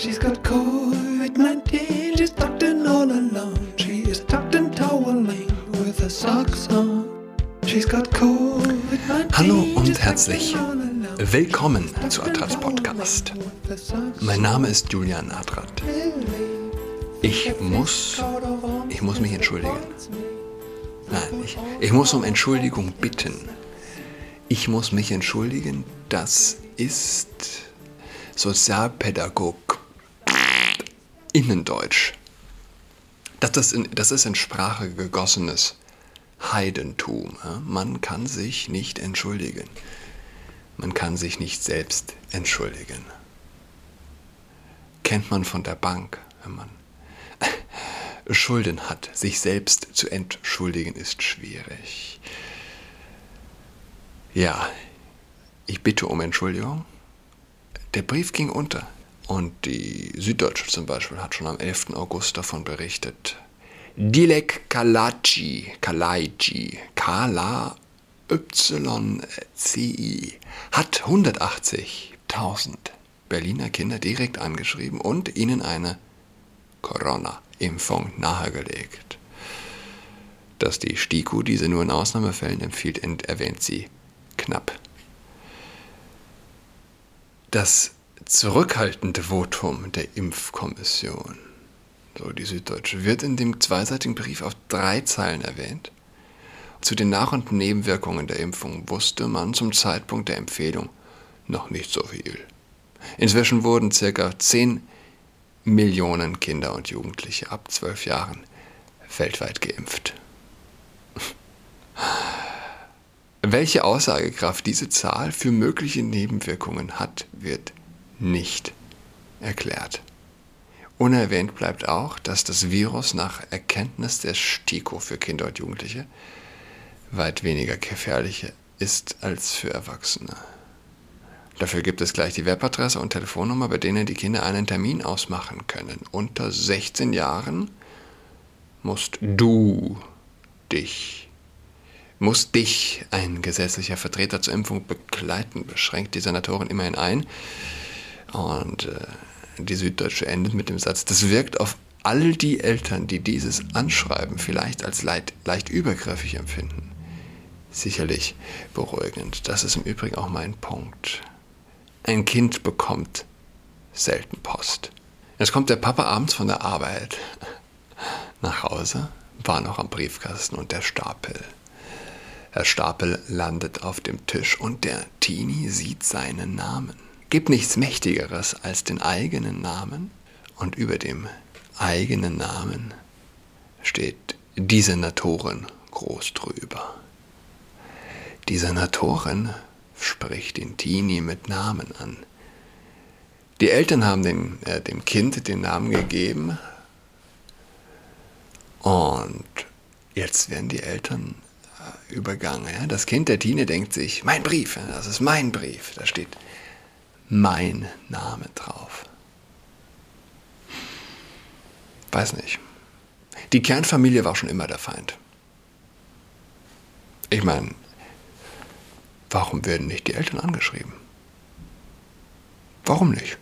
She's got COVID-19, she's tucked in all alone. She is tucked in toweling with her socks on. She's got COVID-19. Hallo und herzlich willkommen zu Adrats Podcast. Mein Name ist Julian Adrat. Ich muss, ich muss mich entschuldigen. Nein, ich, ich muss um Entschuldigung bitten. Ich muss mich entschuldigen, das ist Sozialpädagog Innendeutsch. Das ist, in, das ist in Sprache gegossenes Heidentum. Man kann sich nicht entschuldigen. Man kann sich nicht selbst entschuldigen. Kennt man von der Bank, wenn man Schulden hat. Sich selbst zu entschuldigen ist schwierig. Ja, ich bitte um Entschuldigung. Der Brief ging unter. Und die Süddeutsche zum Beispiel hat schon am 11. August davon berichtet. Dilek Kalaci, Kalaiji, Kala YCI hat 180.000 Berliner Kinder direkt angeschrieben und ihnen eine Corona-Impfung nahegelegt. Dass die STIKO diese nur in Ausnahmefällen empfiehlt, erwähnt sie knapp. Das zurückhaltende Votum der Impfkommission, so die Süddeutsche, wird in dem zweiseitigen Brief auf drei Zeilen erwähnt. Zu den Nach- und Nebenwirkungen der Impfung wusste man zum Zeitpunkt der Empfehlung noch nicht so viel. Inzwischen wurden ca. 10 Millionen Kinder und Jugendliche ab 12 Jahren weltweit geimpft. Welche Aussagekraft diese Zahl für mögliche Nebenwirkungen hat, wird nicht erklärt. Unerwähnt bleibt auch, dass das Virus nach Erkenntnis der STIKO für Kinder und Jugendliche weit weniger gefährlich ist als für Erwachsene. Dafür gibt es gleich die Webadresse und Telefonnummer, bei denen die Kinder einen Termin ausmachen können. Unter 16 Jahren musst du dich, muss dich ein gesetzlicher Vertreter zur Impfung begleiten, beschränkt die Senatorin immerhin ein. Und äh, die Süddeutsche endet mit dem Satz, das wirkt auf all die Eltern, die dieses Anschreiben vielleicht als leid, leicht übergriffig empfinden, sicherlich beruhigend. Das ist im Übrigen auch mein Punkt. Ein Kind bekommt selten Post. Jetzt kommt der Papa abends von der Arbeit nach Hause, war noch am Briefkasten und der Stapel. Der Stapel landet auf dem Tisch und der Teenie sieht seinen Namen. Gibt nichts Mächtigeres als den eigenen Namen und über dem eigenen Namen steht die Senatorin groß drüber. Die Senatorin spricht den Teenie mit Namen an. Die Eltern haben den, äh, dem Kind den Namen gegeben und jetzt werden die Eltern äh, übergangen. Ja? Das Kind der Teenie denkt sich, mein Brief, das ist mein Brief, da steht mein Name drauf. Weiß nicht. Die Kernfamilie war schon immer der Feind. Ich meine, warum werden nicht die Eltern angeschrieben? Warum nicht?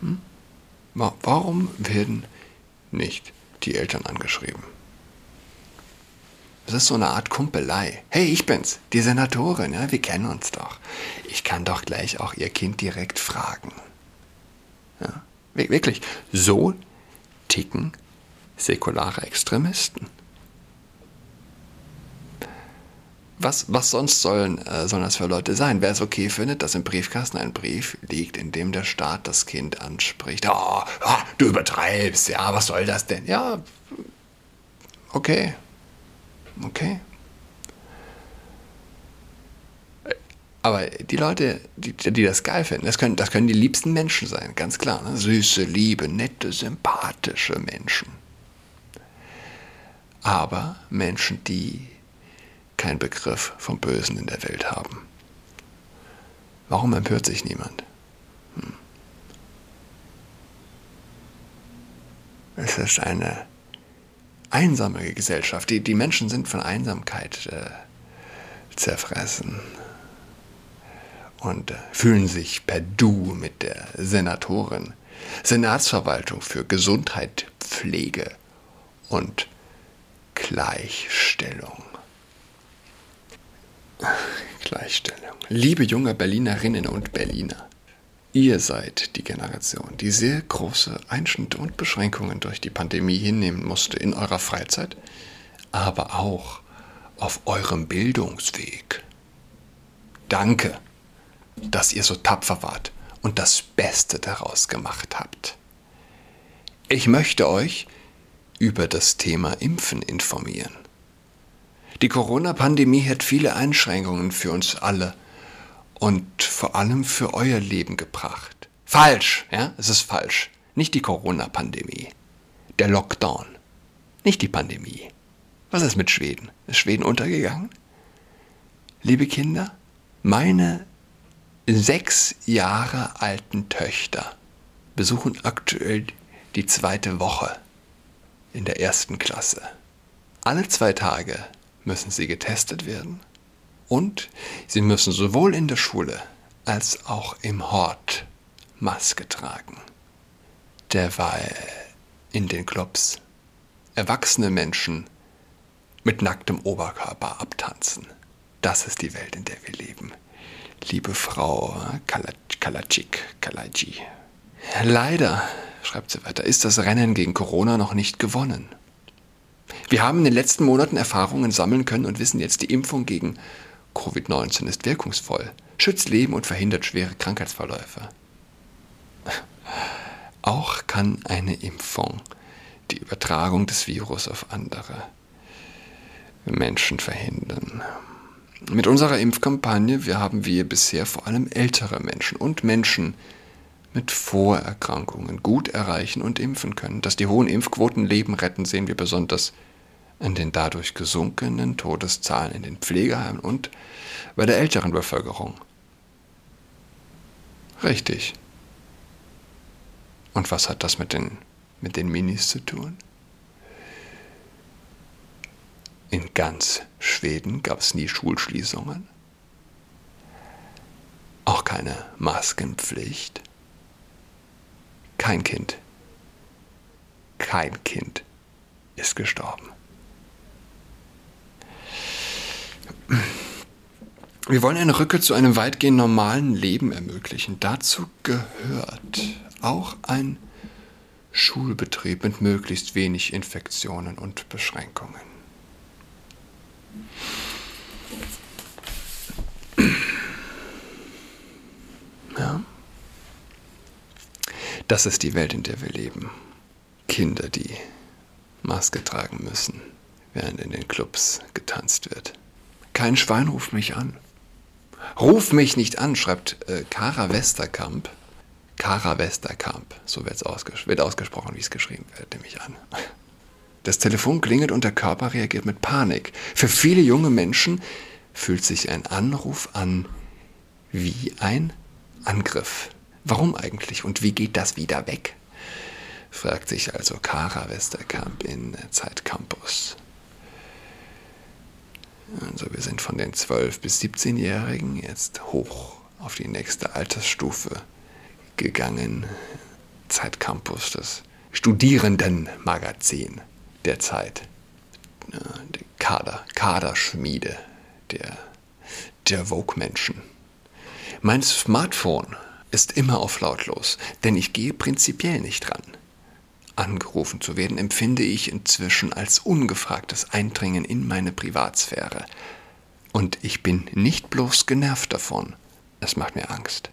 Hm? Warum werden nicht die Eltern angeschrieben? Das ist so eine Art Kumpelei. Hey, ich bin's, die Senatorin, ja, wir kennen uns doch. Ich kann doch gleich auch ihr Kind direkt fragen. Ja, wirklich, so ticken säkulare Extremisten. Was, was sonst sollen, äh, sollen das für Leute sein? Wer es okay findet, dass im Briefkasten ein Brief liegt, in dem der Staat das Kind anspricht. Oh, oh, du übertreibst, ja, was soll das denn? Ja, okay, Okay. Aber die Leute, die, die das geil finden, das können, das können die liebsten Menschen sein, ganz klar. Ne? Süße, liebe, nette, sympathische Menschen. Aber Menschen, die keinen Begriff vom Bösen in der Welt haben. Warum empört sich niemand? Hm. Es ist eine einsame Gesellschaft. Die, die Menschen sind von Einsamkeit äh, zerfressen. und äh, fühlen sich per Du mit der Senatorin, Senatsverwaltung für Gesundheit, Pflege und Gleichstellung. Gleichstellung. Liebe junge Berlinerinnen und Berliner, ihr seid die Generation, die sehr große Einschnitte und Beschränkungen durch die Pandemie hinnehmen musste in eurer Freizeit, aber auch auf eurem Bildungsweg. Danke, dass ihr so tapfer wart und das Beste daraus gemacht habt. Ich möchte euch über das Thema Impfen informieren. Die Corona-Pandemie hat viele Einschränkungen für uns alle und vor allem für euer Leben gebracht. Falsch, ja, es ist falsch. Nicht die Corona-Pandemie. Der Lockdown. Nicht die Pandemie. Was ist mit Schweden? Ist Schweden untergegangen? Liebe Kinder, meine sechs Jahre alten Töchter besuchen aktuell die zweite Woche in der ersten Klasse. Alle zwei Tage müssen sie getestet werden und sie müssen sowohl in der Schule als auch im Hort Maske tragen. Derweil in den Clubs erwachsene Menschen mit nacktem Oberkörper abtanzen. Das ist die Welt, in der wir leben. Liebe Frau Kalacik, Kalaji. Leider, schreibt sie weiter, ist das Rennen gegen Corona noch nicht gewonnen. Wir haben in den letzten Monaten Erfahrungen sammeln können und wissen jetzt, die Impfung gegen Covid-19 ist wirkungsvoll, schützt Leben und verhindert schwere Krankheitsverläufe. Auch kann eine Impfung die Übertragung des Virus auf andere Menschen verhindern. Mit unserer Impfkampagne wir haben wir bisher vor allem ältere Menschen und Menschen mit Vorerkrankungen gut erreichen und impfen können. Dass die hohen Impfquoten Leben retten, sehen wir besonders an den dadurch gesunkenen Todeszahlen in den Pflegeheimen und bei der älteren Bevölkerung. Richtig. Und was hat das mit den, mit den Minis zu tun? In ganz Schweden gab es nie Schulschließungen, auch keine Maskenpflicht. Kein Kind, kein Kind ist gestorben. Wir wollen eine Rückkehr zu einem weitgehend normalen Leben ermöglichen. Dazu gehört auch ein Schulbetrieb mit möglichst wenig Infektionen und Beschränkungen. Ja. Das ist die Welt, in der wir leben. Kinder, die Maske tragen müssen, während in den Clubs getanzt wird. Kein Schwein ruft mich an. Ruf mich nicht an, schreibt äh, Westerkamp. Kara Westerkamp, so wird's ausges wird ausgesprochen, wie es geschrieben wird, nehme ich an. Das Telefon klingelt und der Körper reagiert mit Panik. Für viele junge Menschen fühlt sich ein Anruf an wie ein Angriff. Warum eigentlich und wie geht das wieder weg? fragt sich also Kara Westerkamp in Zeitcampus. Also wir sind von den 12- bis 17-Jährigen jetzt hoch auf die nächste Altersstufe gegangen. Zeitcampus, das Studierendenmagazin der Zeit. Die Kader, Kaderschmiede der, der Vogue-Menschen. Mein Smartphone ist immer auf lautlos, denn ich gehe prinzipiell nicht ran. Angerufen zu werden empfinde ich inzwischen als ungefragtes Eindringen in meine Privatsphäre. Und ich bin nicht bloß genervt davon, es macht mir Angst.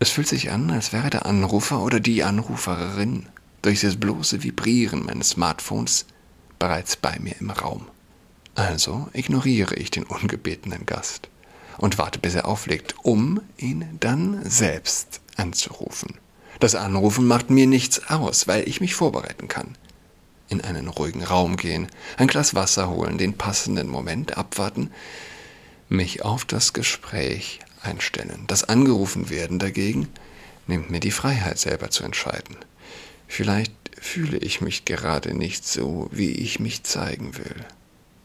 Es fühlt sich an, als wäre der Anrufer oder die Anruferin durch das bloße Vibrieren meines Smartphones bereits bei mir im Raum. Also ignoriere ich den ungebetenen Gast und warte, bis er auflegt, um ihn dann selbst anzurufen. Das Anrufen macht mir nichts aus, weil ich mich vorbereiten kann. In einen ruhigen Raum gehen, ein Glas Wasser holen, den passenden Moment abwarten, mich auf das Gespräch einstellen. Das Angerufen werden dagegen nimmt mir die Freiheit selber zu entscheiden. Vielleicht fühle ich mich gerade nicht so, wie ich mich zeigen will.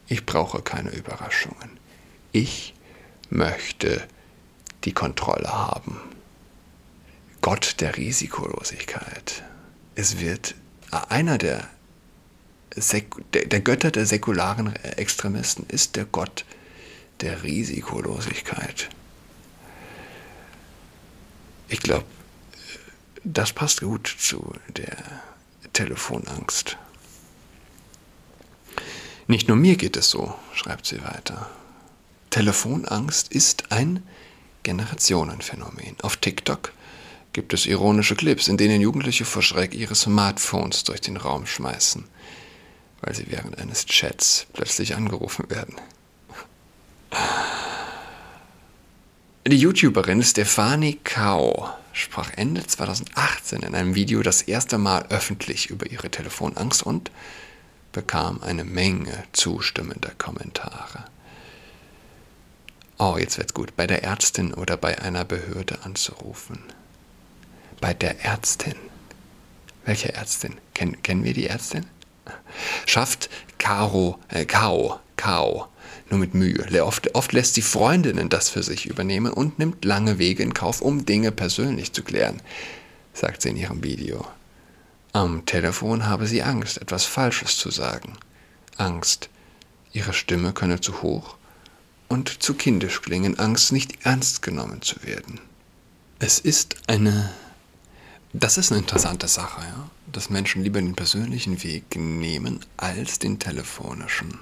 Ich brauche keine Überraschungen. Ich möchte die Kontrolle haben. Gott der Risikolosigkeit. Es wird einer der, der Götter der säkularen Extremisten ist der Gott der Risikolosigkeit. Ich glaube, das passt gut zu der Telefonangst. Nicht nur mir geht es so, schreibt sie weiter. Telefonangst ist ein Generationenphänomen. Auf TikTok gibt es ironische Clips, in denen Jugendliche vor Schreck ihre Smartphones durch den Raum schmeißen, weil sie während eines Chats plötzlich angerufen werden. Die YouTuberin Stefanie Kao sprach Ende 2018 in einem Video das erste Mal öffentlich über ihre Telefonangst und bekam eine Menge zustimmender Kommentare. Oh, jetzt wird's gut. Bei der Ärztin oder bei einer Behörde anzurufen. Bei der Ärztin. Welche Ärztin? Ken, kennen wir die Ärztin? Schafft Caro, äh, Kao, Kao nur mit Mühe. Oft, oft lässt sie Freundinnen das für sich übernehmen und nimmt lange Wege in Kauf, um Dinge persönlich zu klären, sagt sie in ihrem Video. Am Telefon habe sie Angst, etwas Falsches zu sagen. Angst, ihre Stimme könne zu hoch und zu kindisch klingen, Angst, nicht ernst genommen zu werden. Es ist eine. Das ist eine interessante Sache, ja? dass Menschen lieber den persönlichen Weg nehmen als den telefonischen.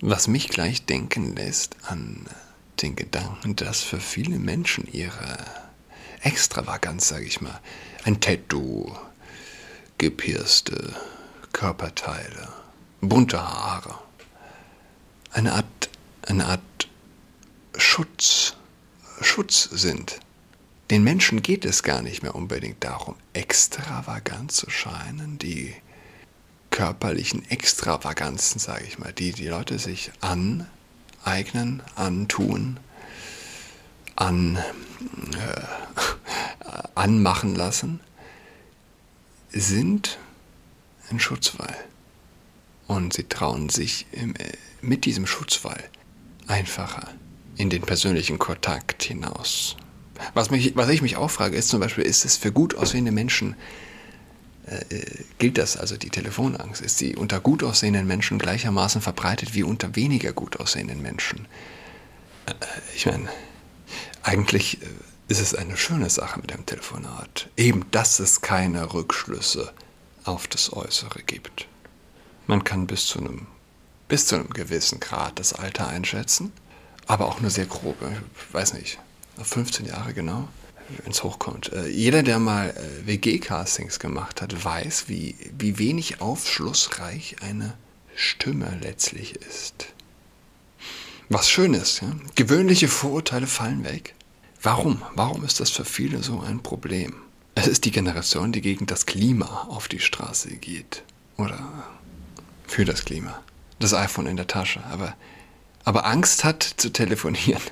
Was mich gleich denken lässt an den Gedanken, dass für viele Menschen ihre Extravaganz, sage ich mal, ein Tattoo, gepierste Körperteile, bunte Haare, eine Art, eine Art Schutz, Schutz sind. Den Menschen geht es gar nicht mehr unbedingt darum, extravagant zu scheinen, die körperlichen Extravaganzen, sage ich mal, die die Leute sich aneignen, antun, an, äh, anmachen lassen, sind ein Schutzwall. Und sie trauen sich im, äh, mit diesem Schutzwall einfacher in den persönlichen Kontakt hinaus. Was, mich, was ich mich auch frage, ist zum Beispiel, ist es für gut aussehende Menschen äh, gilt das, also die Telefonangst, ist sie unter gut aussehenden Menschen gleichermaßen verbreitet wie unter weniger gut aussehenden Menschen. Äh, ich meine, eigentlich äh, ist es eine schöne Sache mit dem Telefonat. Eben, dass es keine Rückschlüsse auf das Äußere gibt. Man kann bis zu einem, bis zu einem gewissen Grad das Alter einschätzen, aber auch nur sehr grob. Ich weiß nicht, 15 Jahre genau wenn es hochkommt. Äh, jeder, der mal äh, WG-Castings gemacht hat, weiß, wie, wie wenig aufschlussreich eine Stimme letztlich ist. Was schön ist, ja? gewöhnliche Vorurteile fallen weg. Warum? Warum ist das für viele so ein Problem? Es ist die Generation, die gegen das Klima auf die Straße geht. Oder für das Klima. Das iPhone in der Tasche. Aber, aber Angst hat zu telefonieren.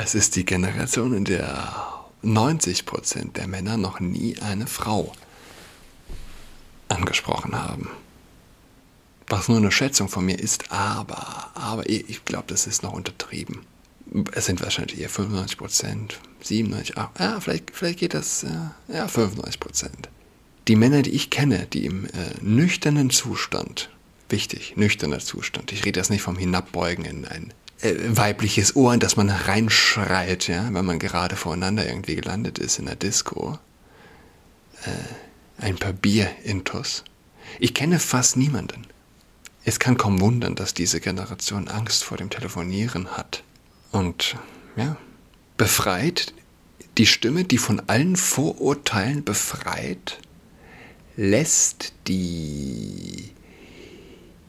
Es ist die Generation, in der 90% der Männer noch nie eine Frau angesprochen haben. Was nur eine Schätzung von mir ist, aber, aber ich glaube, das ist noch untertrieben. Es sind wahrscheinlich eher 95% 97, ah, ja, vielleicht, vielleicht geht das, ja, ja 95% Die Männer, die ich kenne, die im äh, nüchternen Zustand, wichtig, nüchterner Zustand, ich rede jetzt nicht vom Hinabbeugen in ein äh, weibliches Ohr, in das man reinschreit, ja, wenn man gerade voreinander irgendwie gelandet ist in der Disco. Äh, ein paar Bier-Intos. Ich kenne fast niemanden. Es kann kaum wundern, dass diese Generation Angst vor dem Telefonieren hat. Und ja, befreit die Stimme, die von allen Vorurteilen befreit, lässt die,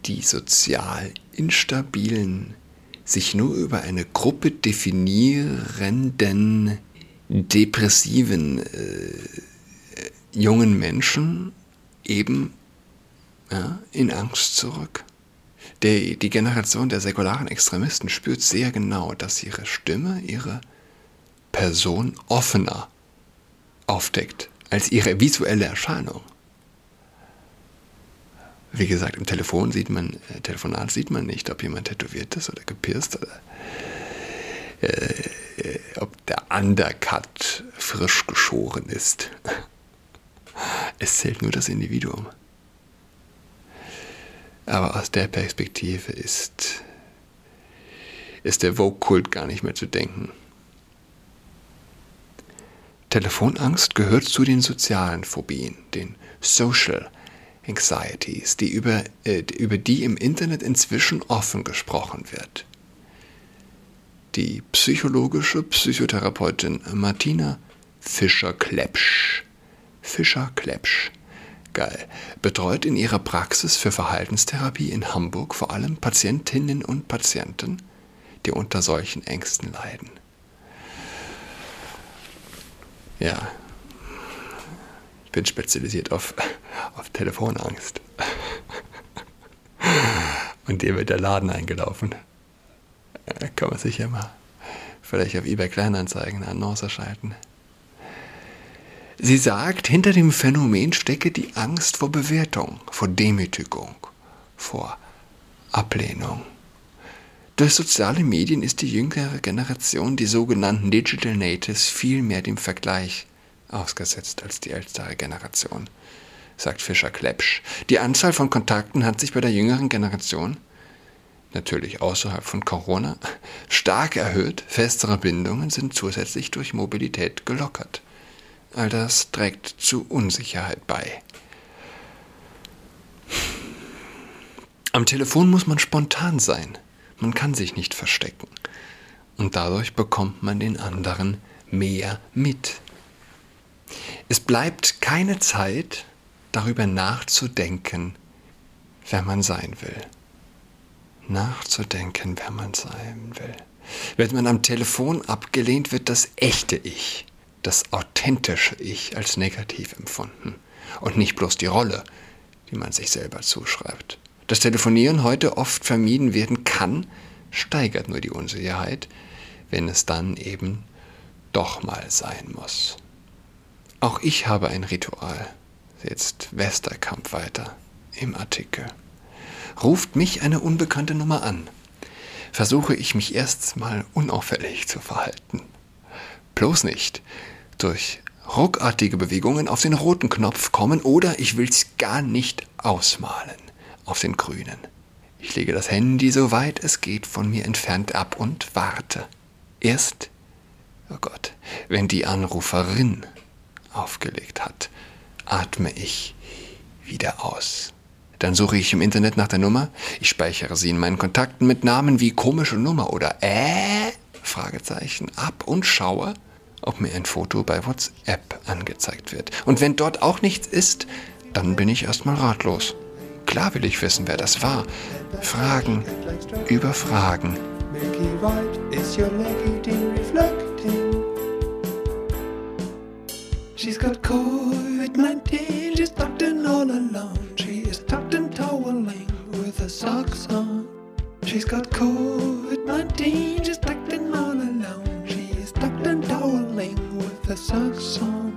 die sozial instabilen sich nur über eine Gruppe definierenden, depressiven äh, jungen Menschen eben ja, in Angst zurück. Der, die Generation der säkularen Extremisten spürt sehr genau, dass ihre Stimme, ihre Person offener aufdeckt als ihre visuelle Erscheinung. Wie gesagt, im Telefon sieht man, äh, Telefonat sieht man nicht, ob jemand tätowiert ist oder gepierst oder äh, ob der Undercut frisch geschoren ist. Es zählt nur das Individuum. Aber aus der Perspektive ist, ist der Vogue-Kult gar nicht mehr zu denken. Telefonangst gehört zu den sozialen Phobien, den Social Anxieties, die über, äh, über die im Internet inzwischen offen gesprochen wird. Die psychologische Psychotherapeutin Martina Fischer-Klepsch, Fischer-Klepsch, geil, betreut in ihrer Praxis für Verhaltenstherapie in Hamburg vor allem Patientinnen und Patienten, die unter solchen Ängsten leiden. Ja, ich bin spezialisiert auf, auf Telefonangst. Und dir wird der Laden eingelaufen. Da kann man sich ja mal vielleicht auf eBay Kleinanzeigen eine Annonce schalten. Sie sagt, hinter dem Phänomen stecke die Angst vor Bewertung, vor Demütigung, vor Ablehnung. Durch soziale Medien ist die jüngere Generation, die sogenannten Digital Natives, viel mehr dem Vergleich ausgesetzt als die ältere Generation, sagt Fischer Klepsch. Die Anzahl von Kontakten hat sich bei der jüngeren Generation, natürlich außerhalb von Corona, stark erhöht. Festere Bindungen sind zusätzlich durch Mobilität gelockert. All das trägt zu Unsicherheit bei. Am Telefon muss man spontan sein. Man kann sich nicht verstecken. Und dadurch bekommt man den anderen mehr mit. Es bleibt keine Zeit, darüber nachzudenken, wer man sein will. Nachzudenken, wer man sein will. Wird man am Telefon abgelehnt, wird das echte Ich, das authentische Ich als negativ empfunden und nicht bloß die Rolle, die man sich selber zuschreibt. Das Telefonieren heute oft vermieden werden kann, steigert nur die Unsicherheit, wenn es dann eben doch mal sein muss. Auch ich habe ein Ritual, setzt Westerkamp weiter im Artikel. Ruft mich eine unbekannte Nummer an, versuche ich mich erst mal unauffällig zu verhalten. Bloß nicht durch ruckartige Bewegungen auf den roten Knopf kommen oder ich will's gar nicht ausmalen auf den grünen. Ich lege das Handy so weit es geht von mir entfernt ab und warte. Erst, oh Gott, wenn die Anruferin aufgelegt hat, atme ich wieder aus. Dann suche ich im Internet nach der Nummer. Ich speichere sie in meinen Kontakten mit Namen wie komische Nummer oder äh Fragezeichen ab und schaue, ob mir ein Foto bei WhatsApp angezeigt wird. Und wenn dort auch nichts ist, dann bin ich erstmal ratlos. Klar will ich wissen, wer das war. Fragen über Fragen. She's got COVID-19, she's tucked in all alone. She is tucked in toweling with her socks on. She's got COVID-19, she's tucked in all alone. She is tucked in toweling with her socks on.